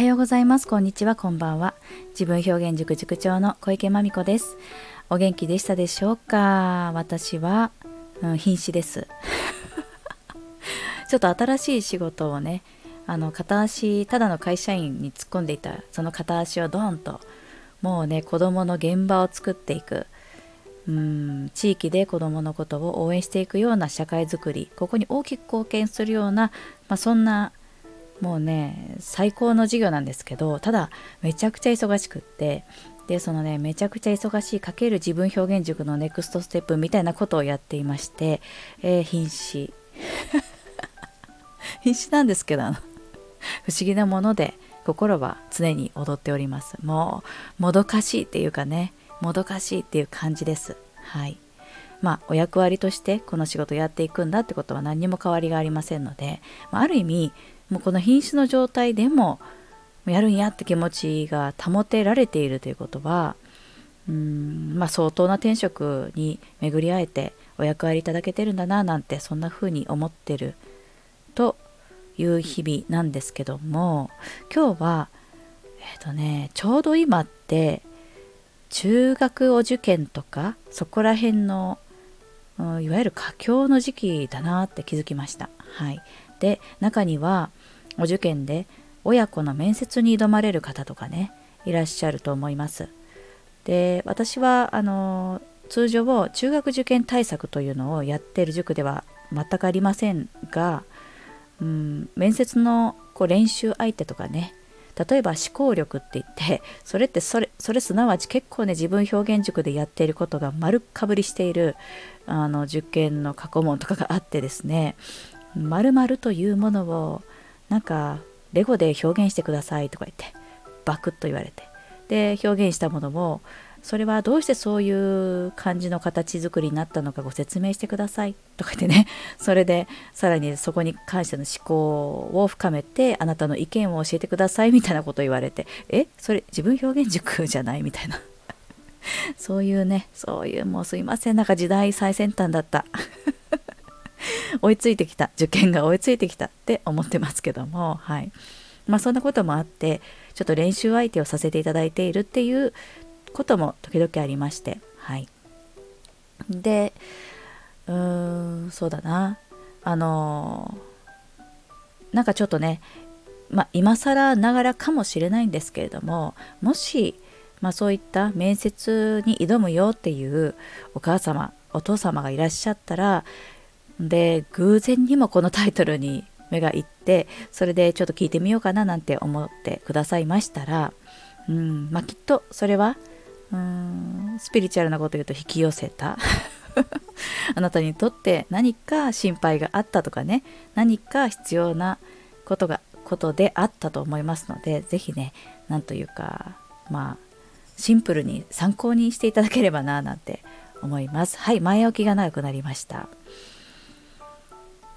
はようございます。こんにちは。こんばんは。自分表現塾塾長の小池真美子です。お元気でしたでしょうか？私は、うん、瀕死です。ちょっと新しい仕事をね、あの片足、ただの会社員に突っ込んでいたその片足をドーンと、もうね、子供の現場を作っていく。うん地域で子どものことを応援していくような社会づくりここに大きく貢献するような、まあ、そんなもうね最高の授業なんですけどただめちゃくちゃ忙しくってでそのねめちゃくちゃ忙しいかける自分表現塾のネクストステップみたいなことをやっていまして、えー、瀕死。瀕死なんですけど不思議なもので心は常に踊っております。もうもどかしいっていうかねもどかしいっていう感じです。はい。まあお役割としてこの仕事やっていくんだってことは何にも変わりがありませんので、まあ、ある意味もうこの品種の状態でもやるんやって気持ちが保てられているということはうんまあ相当な転職に巡り会えてお役割いただけてるんだななんてそんな風に思ってるという日々なんですけども今日はえっ、ー、とねちょうど今って中学お受験とかそこら辺の、いわゆる佳境の時期だなって気づきました。はい、で中にはお受験で親子の面接に挑まれる方とかねいらっしゃると思います。で私はあの通常を中学受験対策というのをやってる塾では全くありませんが、うん、面接のこう練習相手とかね例えば思考力って言ってそれってそれそれすなわち結構ね自分表現塾でやっていることが丸かぶりしているあの受験の過去問とかがあってですね〇〇というものをなんかレゴで表現してくださいとか言ってバクッと言われて。で表現したものもそれはどうしてそういう感じの形作りになったのかご説明してくださいとか言ってね。それでさらにそこに関しての思考を深めてあなたの意見を教えてくださいみたいなことを言われてえ？それ自分表現塾じゃないみたいな。そういうねそういうもうすいませんなんか時代最先端だった。追いついてきた受験が追いついてきたって思ってますけどもはい。まあそんなこともあってちょっと練習相手をさせていただいているっていうことも時々ありましてはい。でうーんそうだな。あのなんかちょっとねまあ今更ながらかもしれないんですけれどももしまあ、そういった面接に挑むよっていうお母様お父様がいらっしゃったらで偶然にもこのタイトルに目がいってそれでちょっと聞いてみようかななんて思ってくださいましたら、うんまあ、きっとそれはうんスピリチュアルなこと言うと引き寄せた あなたにとって何か心配があったとかね何か必要なことがことであったと思いますので是非ね何というかまあシンプルに参考にしていただければななんて思います。はい前置きが長くなりました。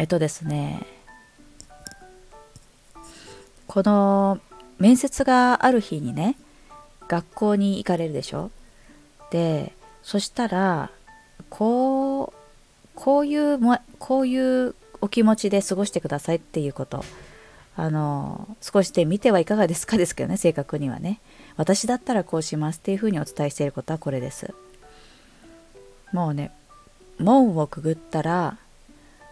えっとですねこの面接がある日にね学校に行かれるでしょ？でそしたらこうこういうもこういうお気持ちで過ごしてくださいっていうこと。あの少しで見てはいかがですか？ですけどね正確にはね。私だったらこうしますっていうふうにお伝えしていることはこれです。もうね門をくぐったら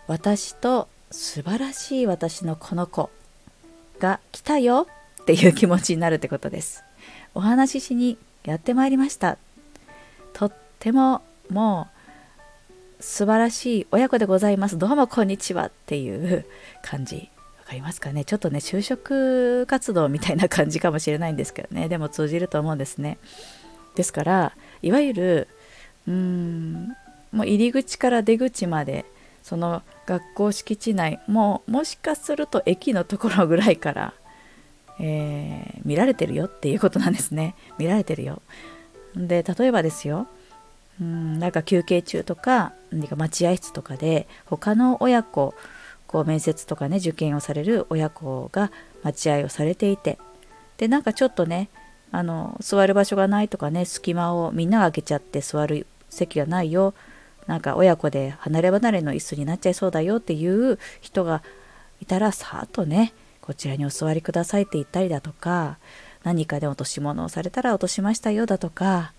私と素晴らしい私のこの子が来たよっていう気持ちになるってことです。お話ししにやってまいりました。とってももう素晴らしい親子でございます。どうもこんにちはっていう感じ。わかりますかね？ちょっとね、就職活動みたいな感じかもしれないんですけどね。でも通じると思うんですね。ですから、いわゆる、うーん、もう入り口から出口までその学校敷地内ももしかすると駅のところぐらいから、えー、見られてるよっていうことなんですね。見られてるよ。で例えばですよ。うんなんか休憩中とか何か待合室とかで他の親子こう面接とかね受験をされる親子が待合をされていて。でなんかちょっとねあの座る場所がないとかね隙間をみんなが開けちゃって座る席がないよ。なんか親子で離れ離れの椅子になっちゃいそうだよっていう人がいたらさっとねこちらにお座りくださいって言ったりだとか何かで落とし物をされたら落としましたよだとか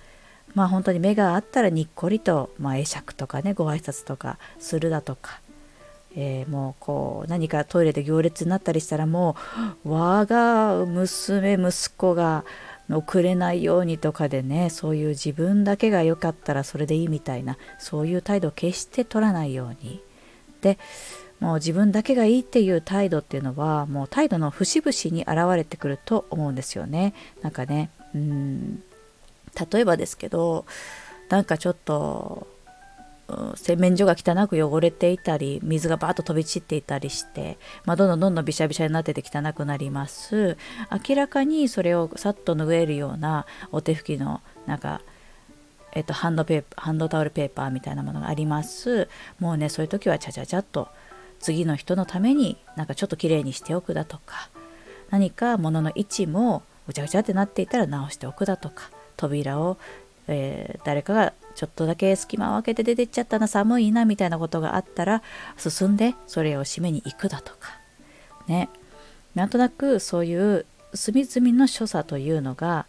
まあ本当に目があったらにっこりと、まあ、会釈とかねご挨拶とかするだとか、えー、もうこう何かトイレで行列になったりしたらもう我が娘息子が遅れないようにとかでねそういう自分だけが良かったらそれでいいみたいなそういう態度を決して取らないように。でもう自分だけがいいっていう態度っていうのはもう態度の節々に現れてくると思うんですよね。なんかねうん例えばですけどなんかちょっと洗面所が汚く汚れていたり水がバーッと飛び散っていたりして、まあ、どんどんどんどんびしゃびしゃになってて汚くなります。明らかにそれをさっと拭えるようなお手拭きのなんかえっと、ハンドペーーハンドタオルペーパーみたいなものがあります。もうねそういう時はちゃちゃちゃっと次の人のためになんかちょっときれいにしておくだとか何か物の位置もぐちゃぐちゃってなっていたら直しておくだとか扉を、えー、誰かがちょっとだけ隙間を開けて出てっちゃったな寒いなみたいなことがあったら進んでそれを閉めに行くだとか。ね。なんとなくそういう隅々の所作というのが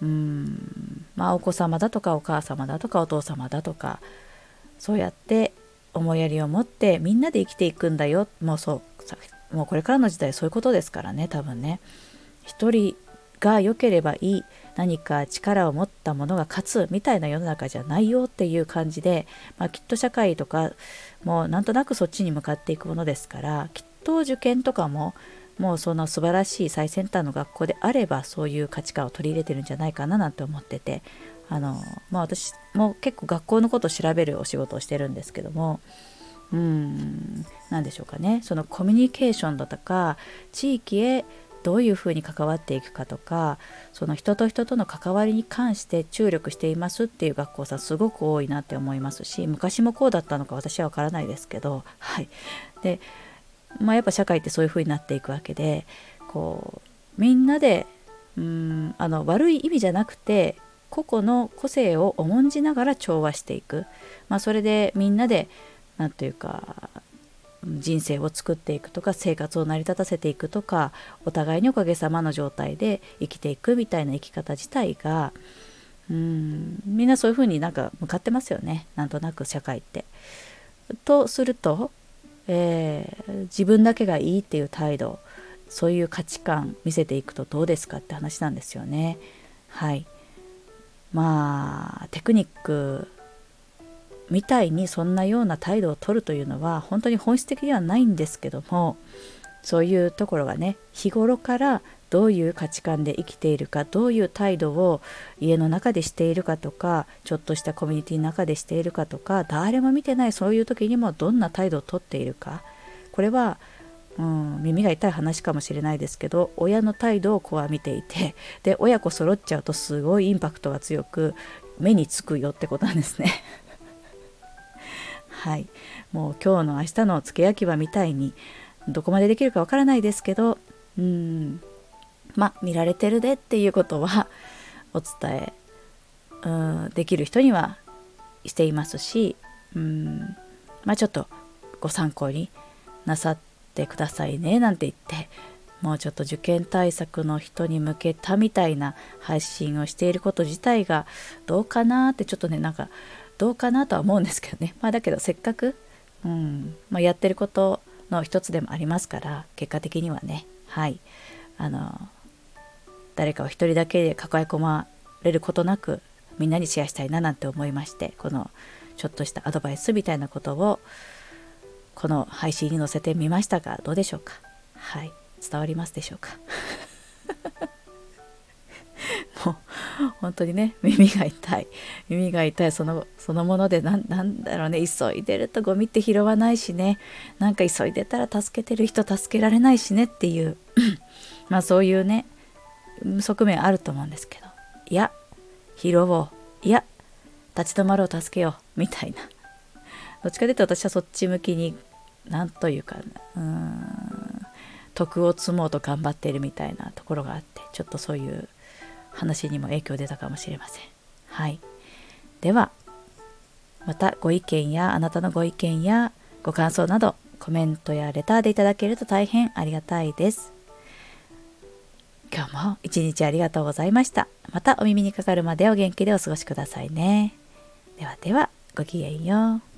うんまあお子様だとかお母様だとかお父様だとかそうやって思いやりを持ってみんなで生きていくんだよ。もうそうもうこれからの時代そういうことですからね多分ね。一人が良ければいい。何か力を持ったものが勝つみたいな世の中じゃないよっていう感じで、まあ、きっと社会とかもうなんとなくそっちに向かっていくものですからきっと受験とかももうその素晴らしい最先端の学校であればそういう価値観を取り入れてるんじゃないかななんて思っててあの、まあ、私も結構学校のことを調べるお仕事をしてるんですけどもうん何でしょうかね。そのコミュニケーションだとか地域へどういうふうに関わっていくかとかその人と人との関わりに関して注力していますっていう学校さんすごく多いなって思いますし昔もこうだったのか私は分からないですけどはい。でまあやっぱ社会ってそういうふうになっていくわけでこうみんなでうんあの悪い意味じゃなくて個々の個性を重んじながら調和していく、まあ、それでみんなで何というか人生を作っていくとか生活を成り立たせていくとかお互いにおかげさまの状態で生きていくみたいな生き方自体がうんみんなそういうふうになんか向かってますよねなんとなく社会って。とすると、えー、自分だけがいいっていう態度そういう価値観見せていくとどうですかって話なんですよね。はいまあテクニックみたいにそんなような態度を取るというのは本当に本質的ではないんですけどもそういうところがね日頃からどういう価値観で生きているかどういう態度を家の中でしているかとかちょっとしたコミュニティの中でしているかとか誰も見てないそういう時にもどんな態度をとっているかこれは、うん、耳が痛い話かもしれないですけど親の態度を子は見ていてで親子揃っちゃうとすごいインパクトが強く目につくよってことなんですね。はい、もう今日の明日の付け焼き場みたいにどこまでできるかわからないですけどうん。まあ見られてるでっていうことはお伝えうんできる人にはしていますしうん。まあちょっとご参考になさってくださいねなんて言ってもうちょっと受験対策の人に向けたみたいな配信をしていること自体がどうかなってちょっとねなんかどうかなとは思うんですけどね。まあだけどせっかく、うんまあ、やってることの一つでもありますから結果的にはね。はい。あの誰かを一人だけで抱え込まれることなくみんなにシェアしたいななんて思いましてこのちょっとしたアドバイスみたいなことをこの配信に載せてみましたがどうでしょうか。はい。伝わりますでしょうか。本当にね耳が痛い。耳が痛い。そのそのものでなんだろうね。急いでるとゴミって拾わないしね。なんか急いでたら助けてる人助けられないしねっていう。まあそういうね側面あると思うんですけど。いや拾おう。いや立ち止まろう。助けよう。みたいな。どっちかというと私はそっち向きに何というかうーん徳を積もうと頑張っているみたいなところがあってちょっとそういう話にも影響出たかもしれません。はい。では、またご意見やあなたのご意見やご感想などコメントやレターでいただけると大変ありがたいです。今日も一日ありがとうございましたまたお耳にかかるまでお元気でお過ごしくださいねではではごきげんよう